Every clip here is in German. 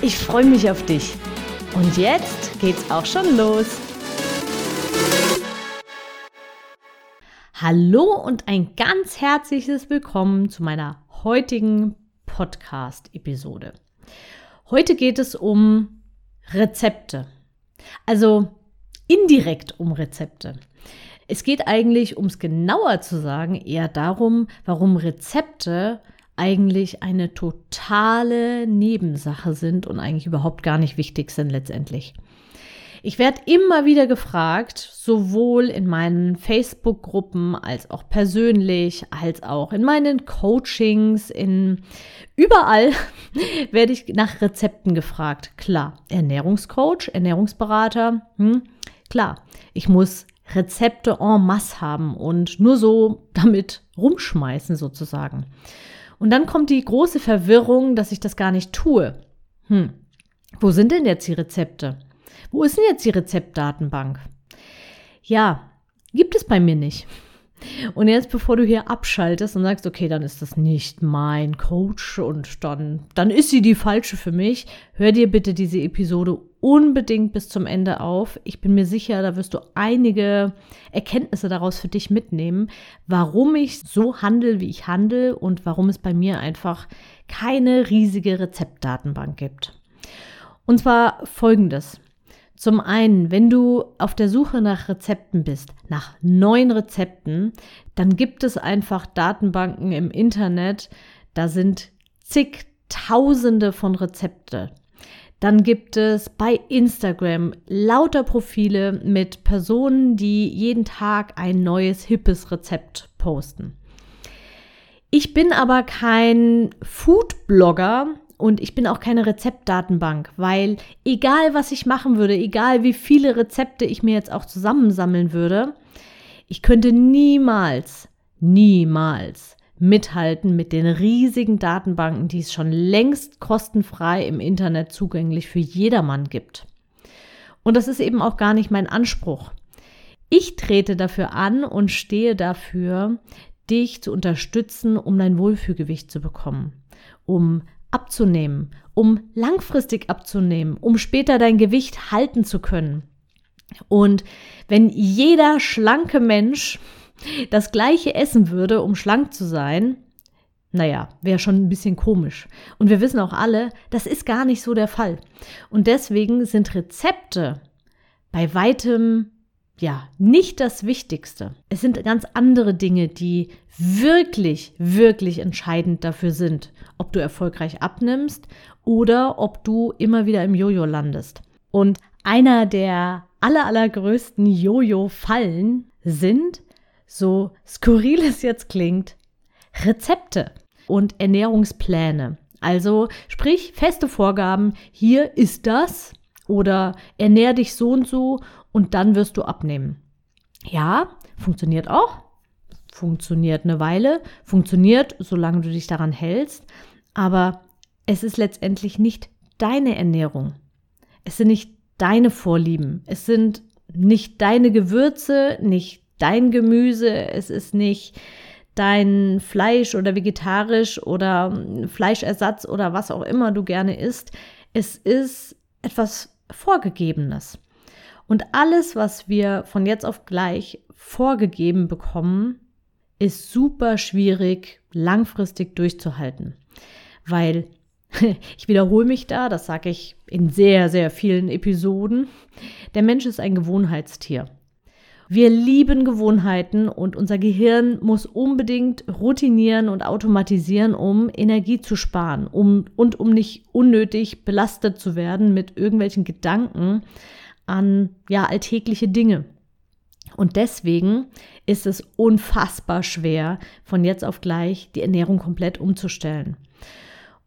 Ich freue mich auf dich. Und jetzt geht's auch schon los. Hallo und ein ganz herzliches Willkommen zu meiner heutigen Podcast-Episode. Heute geht es um Rezepte. Also indirekt um Rezepte. Es geht eigentlich, um es genauer zu sagen, eher darum, warum Rezepte eigentlich eine totale Nebensache sind und eigentlich überhaupt gar nicht wichtig sind letztendlich. Ich werde immer wieder gefragt, sowohl in meinen Facebook-Gruppen als auch persönlich, als auch in meinen Coachings, in überall werde ich nach Rezepten gefragt. Klar, Ernährungscoach, Ernährungsberater, hm, klar, ich muss Rezepte en masse haben und nur so damit rumschmeißen sozusagen. Und dann kommt die große Verwirrung, dass ich das gar nicht tue. Hm, wo sind denn jetzt die Rezepte? Wo ist denn jetzt die Rezeptdatenbank? Ja, gibt es bei mir nicht. Und jetzt, bevor du hier abschaltest und sagst, okay, dann ist das nicht mein Coach und dann, dann ist sie die falsche für mich, hör dir bitte diese Episode unbedingt bis zum Ende auf. Ich bin mir sicher, da wirst du einige Erkenntnisse daraus für dich mitnehmen, warum ich so handle, wie ich handle und warum es bei mir einfach keine riesige Rezeptdatenbank gibt. Und zwar folgendes. Zum einen, wenn du auf der Suche nach Rezepten bist, nach neuen Rezepten, dann gibt es einfach Datenbanken im Internet, da sind zigtausende von Rezepte. Dann gibt es bei Instagram lauter Profile mit Personen, die jeden Tag ein neues, hippes Rezept posten. Ich bin aber kein Food-Blogger und ich bin auch keine Rezeptdatenbank, weil egal was ich machen würde, egal wie viele Rezepte ich mir jetzt auch zusammensammeln würde, ich könnte niemals, niemals mithalten mit den riesigen Datenbanken, die es schon längst kostenfrei im Internet zugänglich für jedermann gibt. Und das ist eben auch gar nicht mein Anspruch. Ich trete dafür an und stehe dafür, dich zu unterstützen, um dein Wohlfühlgewicht zu bekommen, um abzunehmen, um langfristig abzunehmen, um später dein Gewicht halten zu können. Und wenn jeder schlanke Mensch das gleiche essen würde, um schlank zu sein, naja, wäre schon ein bisschen komisch. Und wir wissen auch alle, das ist gar nicht so der Fall. Und deswegen sind Rezepte bei weitem ja, nicht das Wichtigste. Es sind ganz andere Dinge, die wirklich, wirklich entscheidend dafür sind, ob du erfolgreich abnimmst oder ob du immer wieder im Jojo landest. Und einer der aller, allergrößten Jojo-Fallen sind, so skurril es jetzt klingt, Rezepte und Ernährungspläne. Also sprich feste Vorgaben, hier ist das oder ernähr dich so und so und dann wirst du abnehmen. Ja, funktioniert auch. Funktioniert eine Weile, funktioniert, solange du dich daran hältst, aber es ist letztendlich nicht deine Ernährung. Es sind nicht deine Vorlieben. Es sind nicht deine Gewürze, nicht dein Gemüse, es ist nicht dein Fleisch oder vegetarisch oder Fleischersatz oder was auch immer du gerne isst. Es ist etwas Vorgegebenes. Und alles, was wir von jetzt auf gleich vorgegeben bekommen, ist super schwierig langfristig durchzuhalten. Weil, ich wiederhole mich da, das sage ich in sehr, sehr vielen Episoden, der Mensch ist ein Gewohnheitstier. Wir lieben Gewohnheiten und unser Gehirn muss unbedingt routinieren und automatisieren, um Energie zu sparen um, und um nicht unnötig belastet zu werden mit irgendwelchen Gedanken an ja alltägliche Dinge. Und deswegen ist es unfassbar schwer, von jetzt auf gleich die Ernährung komplett umzustellen.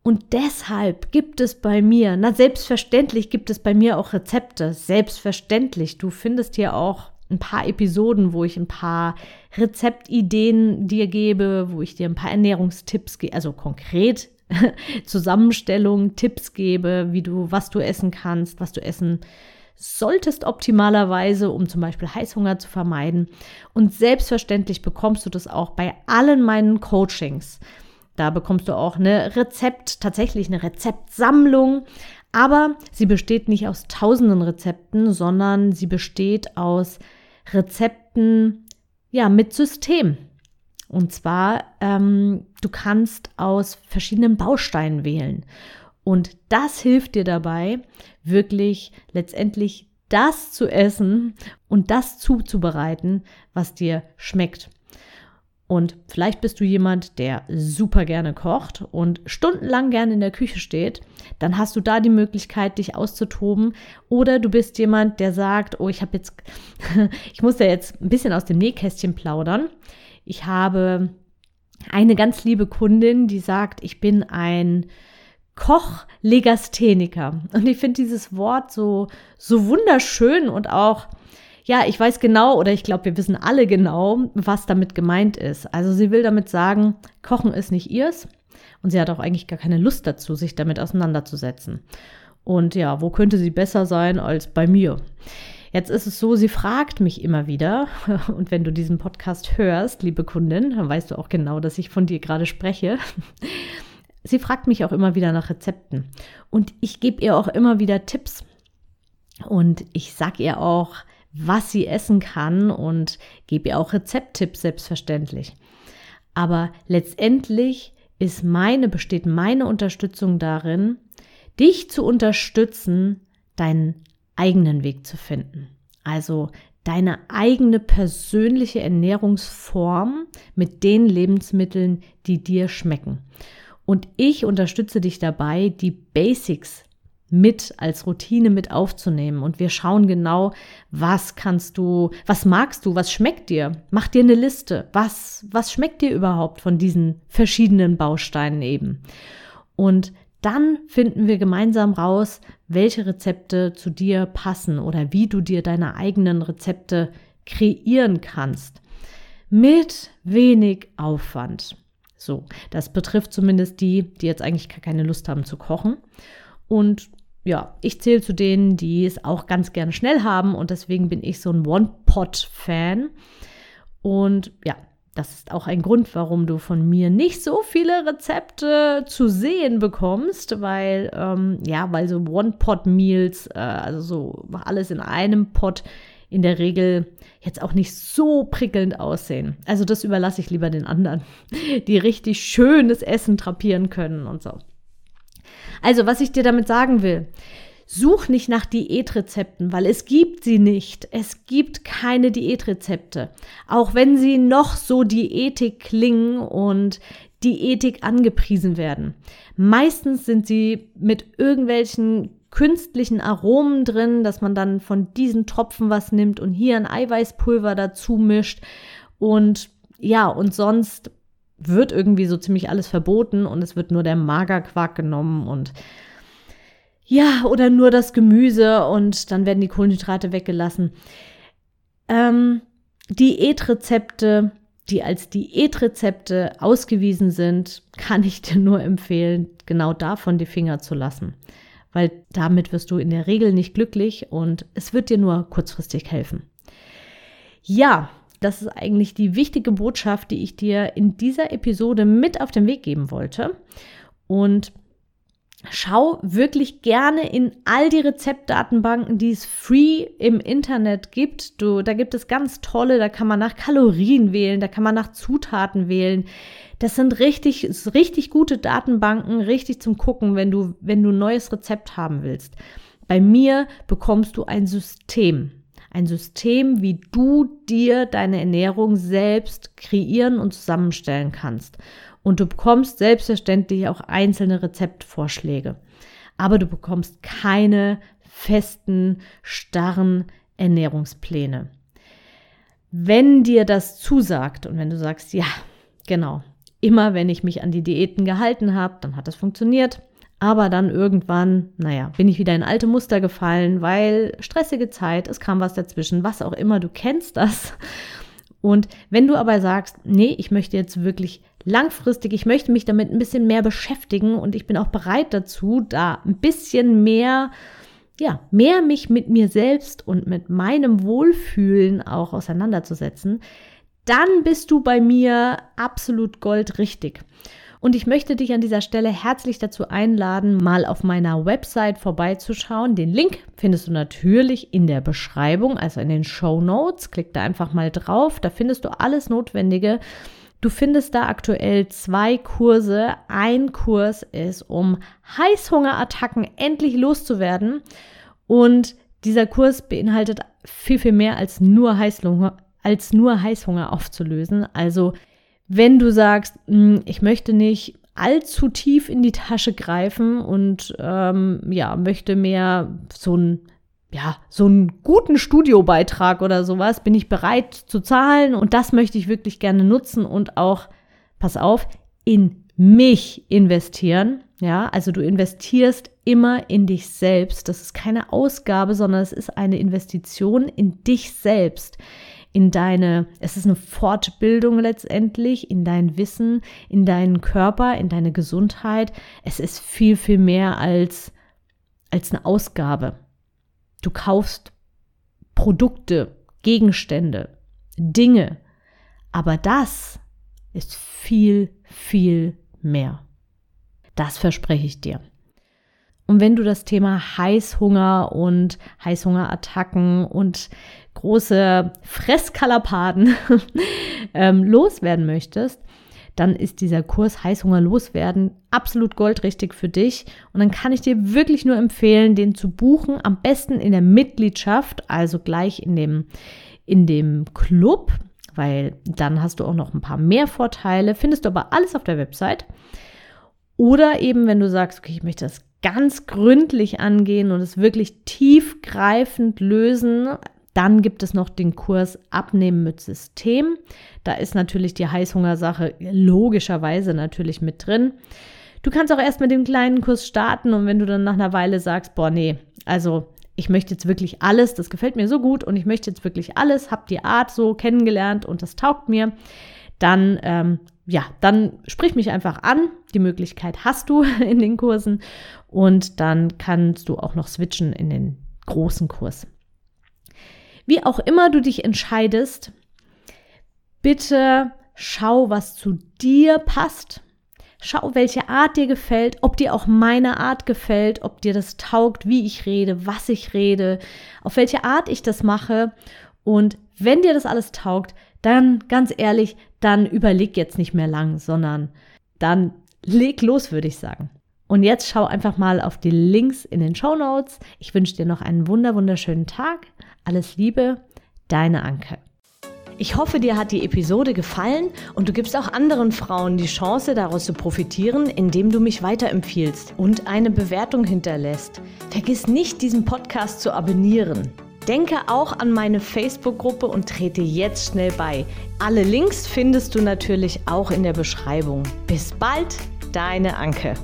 Und deshalb gibt es bei mir, na selbstverständlich gibt es bei mir auch Rezepte, selbstverständlich. Du findest hier auch ein paar Episoden, wo ich ein paar Rezeptideen dir gebe, wo ich dir ein paar Ernährungstipps gebe, also konkret Zusammenstellungen, Tipps gebe, wie du, was du essen kannst, was du essen solltest optimalerweise, um zum Beispiel Heißhunger zu vermeiden. Und selbstverständlich bekommst du das auch bei allen meinen Coachings. Da bekommst du auch eine Rezept, tatsächlich eine Rezeptsammlung. Aber sie besteht nicht aus tausenden Rezepten, sondern sie besteht aus Rezepten, ja, mit System. Und zwar, ähm, du kannst aus verschiedenen Bausteinen wählen. Und das hilft dir dabei, wirklich letztendlich das zu essen und das zuzubereiten, was dir schmeckt. Und vielleicht bist du jemand, der super gerne kocht und stundenlang gerne in der Küche steht. Dann hast du da die Möglichkeit, dich auszutoben. Oder du bist jemand, der sagt, oh, ich habe jetzt, ich muss ja jetzt ein bisschen aus dem Nähkästchen plaudern. Ich habe eine ganz liebe Kundin, die sagt, ich bin ein Koch-Legastheniker. Und ich finde dieses Wort so, so wunderschön und auch ja, ich weiß genau oder ich glaube, wir wissen alle genau, was damit gemeint ist. Also sie will damit sagen, Kochen ist nicht ihrs und sie hat auch eigentlich gar keine Lust dazu, sich damit auseinanderzusetzen. Und ja, wo könnte sie besser sein als bei mir? Jetzt ist es so, sie fragt mich immer wieder, und wenn du diesen Podcast hörst, liebe Kundin, dann weißt du auch genau, dass ich von dir gerade spreche. Sie fragt mich auch immer wieder nach Rezepten und ich gebe ihr auch immer wieder Tipps. Und ich sage ihr auch, was sie essen kann und gebe ihr auch Rezepttipps selbstverständlich. Aber letztendlich ist meine, besteht meine Unterstützung darin, dich zu unterstützen, deinen eigenen Weg zu finden. Also deine eigene persönliche Ernährungsform mit den Lebensmitteln, die dir schmecken. Und ich unterstütze dich dabei, die Basics mit als Routine mit aufzunehmen. Und wir schauen genau, was kannst du, was magst du, was schmeckt dir? Mach dir eine Liste. Was, was schmeckt dir überhaupt von diesen verschiedenen Bausteinen eben? Und dann finden wir gemeinsam raus, welche Rezepte zu dir passen oder wie du dir deine eigenen Rezepte kreieren kannst. Mit wenig Aufwand. So, das betrifft zumindest die, die jetzt eigentlich keine Lust haben zu kochen. Und ja, ich zähle zu denen, die es auch ganz gerne schnell haben und deswegen bin ich so ein One-Pot-Fan. Und ja, das ist auch ein Grund, warum du von mir nicht so viele Rezepte zu sehen bekommst, weil ähm, ja, weil so One-Pot-Meals, äh, also so alles in einem Pot, in der Regel jetzt auch nicht so prickelnd aussehen. Also das überlasse ich lieber den anderen, die richtig schönes Essen trapieren können und so. Also, was ich dir damit sagen will, such nicht nach Diätrezepten, weil es gibt sie nicht. Es gibt keine Diätrezepte. Auch wenn sie noch so diätig klingen und Diätik angepriesen werden. Meistens sind sie mit irgendwelchen künstlichen Aromen drin, dass man dann von diesen Tropfen was nimmt und hier ein Eiweißpulver dazu mischt und ja, und sonst wird irgendwie so ziemlich alles verboten und es wird nur der Magerquark genommen und ja, oder nur das Gemüse und dann werden die Kohlenhydrate weggelassen. Ähm, Diätrezepte, die als Diätrezepte ausgewiesen sind, kann ich dir nur empfehlen, genau davon die Finger zu lassen. Weil damit wirst du in der Regel nicht glücklich und es wird dir nur kurzfristig helfen. Ja, das ist eigentlich die wichtige Botschaft, die ich dir in dieser Episode mit auf den Weg geben wollte. Und schau wirklich gerne in all die Rezeptdatenbanken, die es free im Internet gibt. Du, da gibt es ganz tolle, da kann man nach Kalorien wählen, da kann man nach Zutaten wählen. Das sind richtig, richtig gute Datenbanken, richtig zum Gucken, wenn du, wenn du ein neues Rezept haben willst. Bei mir bekommst du ein System. Ein System, wie du dir deine Ernährung selbst kreieren und zusammenstellen kannst. Und du bekommst selbstverständlich auch einzelne Rezeptvorschläge. Aber du bekommst keine festen, starren Ernährungspläne. Wenn dir das zusagt und wenn du sagst, ja, genau, immer, wenn ich mich an die Diäten gehalten habe, dann hat das funktioniert. Aber dann irgendwann, naja, bin ich wieder in alte Muster gefallen, weil stressige Zeit, es kam was dazwischen, was auch immer, du kennst das. Und wenn du aber sagst, nee, ich möchte jetzt wirklich langfristig, ich möchte mich damit ein bisschen mehr beschäftigen und ich bin auch bereit dazu, da ein bisschen mehr, ja, mehr mich mit mir selbst und mit meinem Wohlfühlen auch auseinanderzusetzen, dann bist du bei mir absolut goldrichtig. Und ich möchte dich an dieser Stelle herzlich dazu einladen, mal auf meiner Website vorbeizuschauen. Den Link findest du natürlich in der Beschreibung, also in den Show Notes. Klick da einfach mal drauf. Da findest du alles Notwendige. Du findest da aktuell zwei Kurse. Ein Kurs ist, um Heißhungerattacken endlich loszuwerden. Und dieser Kurs beinhaltet viel, viel mehr als nur Heißhunger, als nur Heißhunger aufzulösen. Also wenn du sagst, hm, ich möchte nicht allzu tief in die Tasche greifen und ähm, ja, möchte mehr so ein ja, so einen guten Studiobeitrag oder sowas bin ich bereit zu zahlen und das möchte ich wirklich gerne nutzen und auch, pass auf, in mich investieren. Ja, also du investierst immer in dich selbst. Das ist keine Ausgabe, sondern es ist eine Investition in dich selbst in deine, es ist eine Fortbildung letztendlich, in dein Wissen, in deinen Körper, in deine Gesundheit. Es ist viel, viel mehr als, als eine Ausgabe. Du kaufst Produkte, Gegenstände, Dinge, aber das ist viel, viel mehr. Das verspreche ich dir. Und wenn du das Thema Heißhunger und Heißhungerattacken und große Fresskalapaden ähm, loswerden möchtest, dann ist dieser Kurs Heißhunger loswerden absolut goldrichtig für dich. Und dann kann ich dir wirklich nur empfehlen, den zu buchen. Am besten in der Mitgliedschaft, also gleich in dem, in dem Club, weil dann hast du auch noch ein paar mehr Vorteile. Findest du aber alles auf der Website. Oder eben, wenn du sagst, okay, ich möchte das ganz gründlich angehen und es wirklich tiefgreifend lösen, dann gibt es noch den Kurs Abnehmen mit System. Da ist natürlich die Heißhungersache logischerweise natürlich mit drin. Du kannst auch erst mit dem kleinen Kurs starten und wenn du dann nach einer Weile sagst, boah, nee, also ich möchte jetzt wirklich alles, das gefällt mir so gut und ich möchte jetzt wirklich alles, habe die Art so kennengelernt und das taugt mir, dann ähm, ja, dann sprich mich einfach an. Die Möglichkeit hast du in den Kursen und dann kannst du auch noch switchen in den großen Kurs. Wie auch immer du dich entscheidest, bitte schau, was zu dir passt. Schau, welche Art dir gefällt, ob dir auch meine Art gefällt, ob dir das taugt, wie ich rede, was ich rede, auf welche Art ich das mache. Und wenn dir das alles taugt, dann ganz ehrlich, dann überleg jetzt nicht mehr lang, sondern dann leg los, würde ich sagen. Und jetzt schau einfach mal auf die Links in den Show Notes. Ich wünsche dir noch einen wunder wunderschönen Tag. Alles Liebe, deine Anke. Ich hoffe, dir hat die Episode gefallen und du gibst auch anderen Frauen die Chance, daraus zu profitieren, indem du mich weiterempfiehlst und eine Bewertung hinterlässt. Vergiss nicht, diesen Podcast zu abonnieren. Denke auch an meine Facebook-Gruppe und trete jetzt schnell bei. Alle Links findest du natürlich auch in der Beschreibung. Bis bald, deine Anke.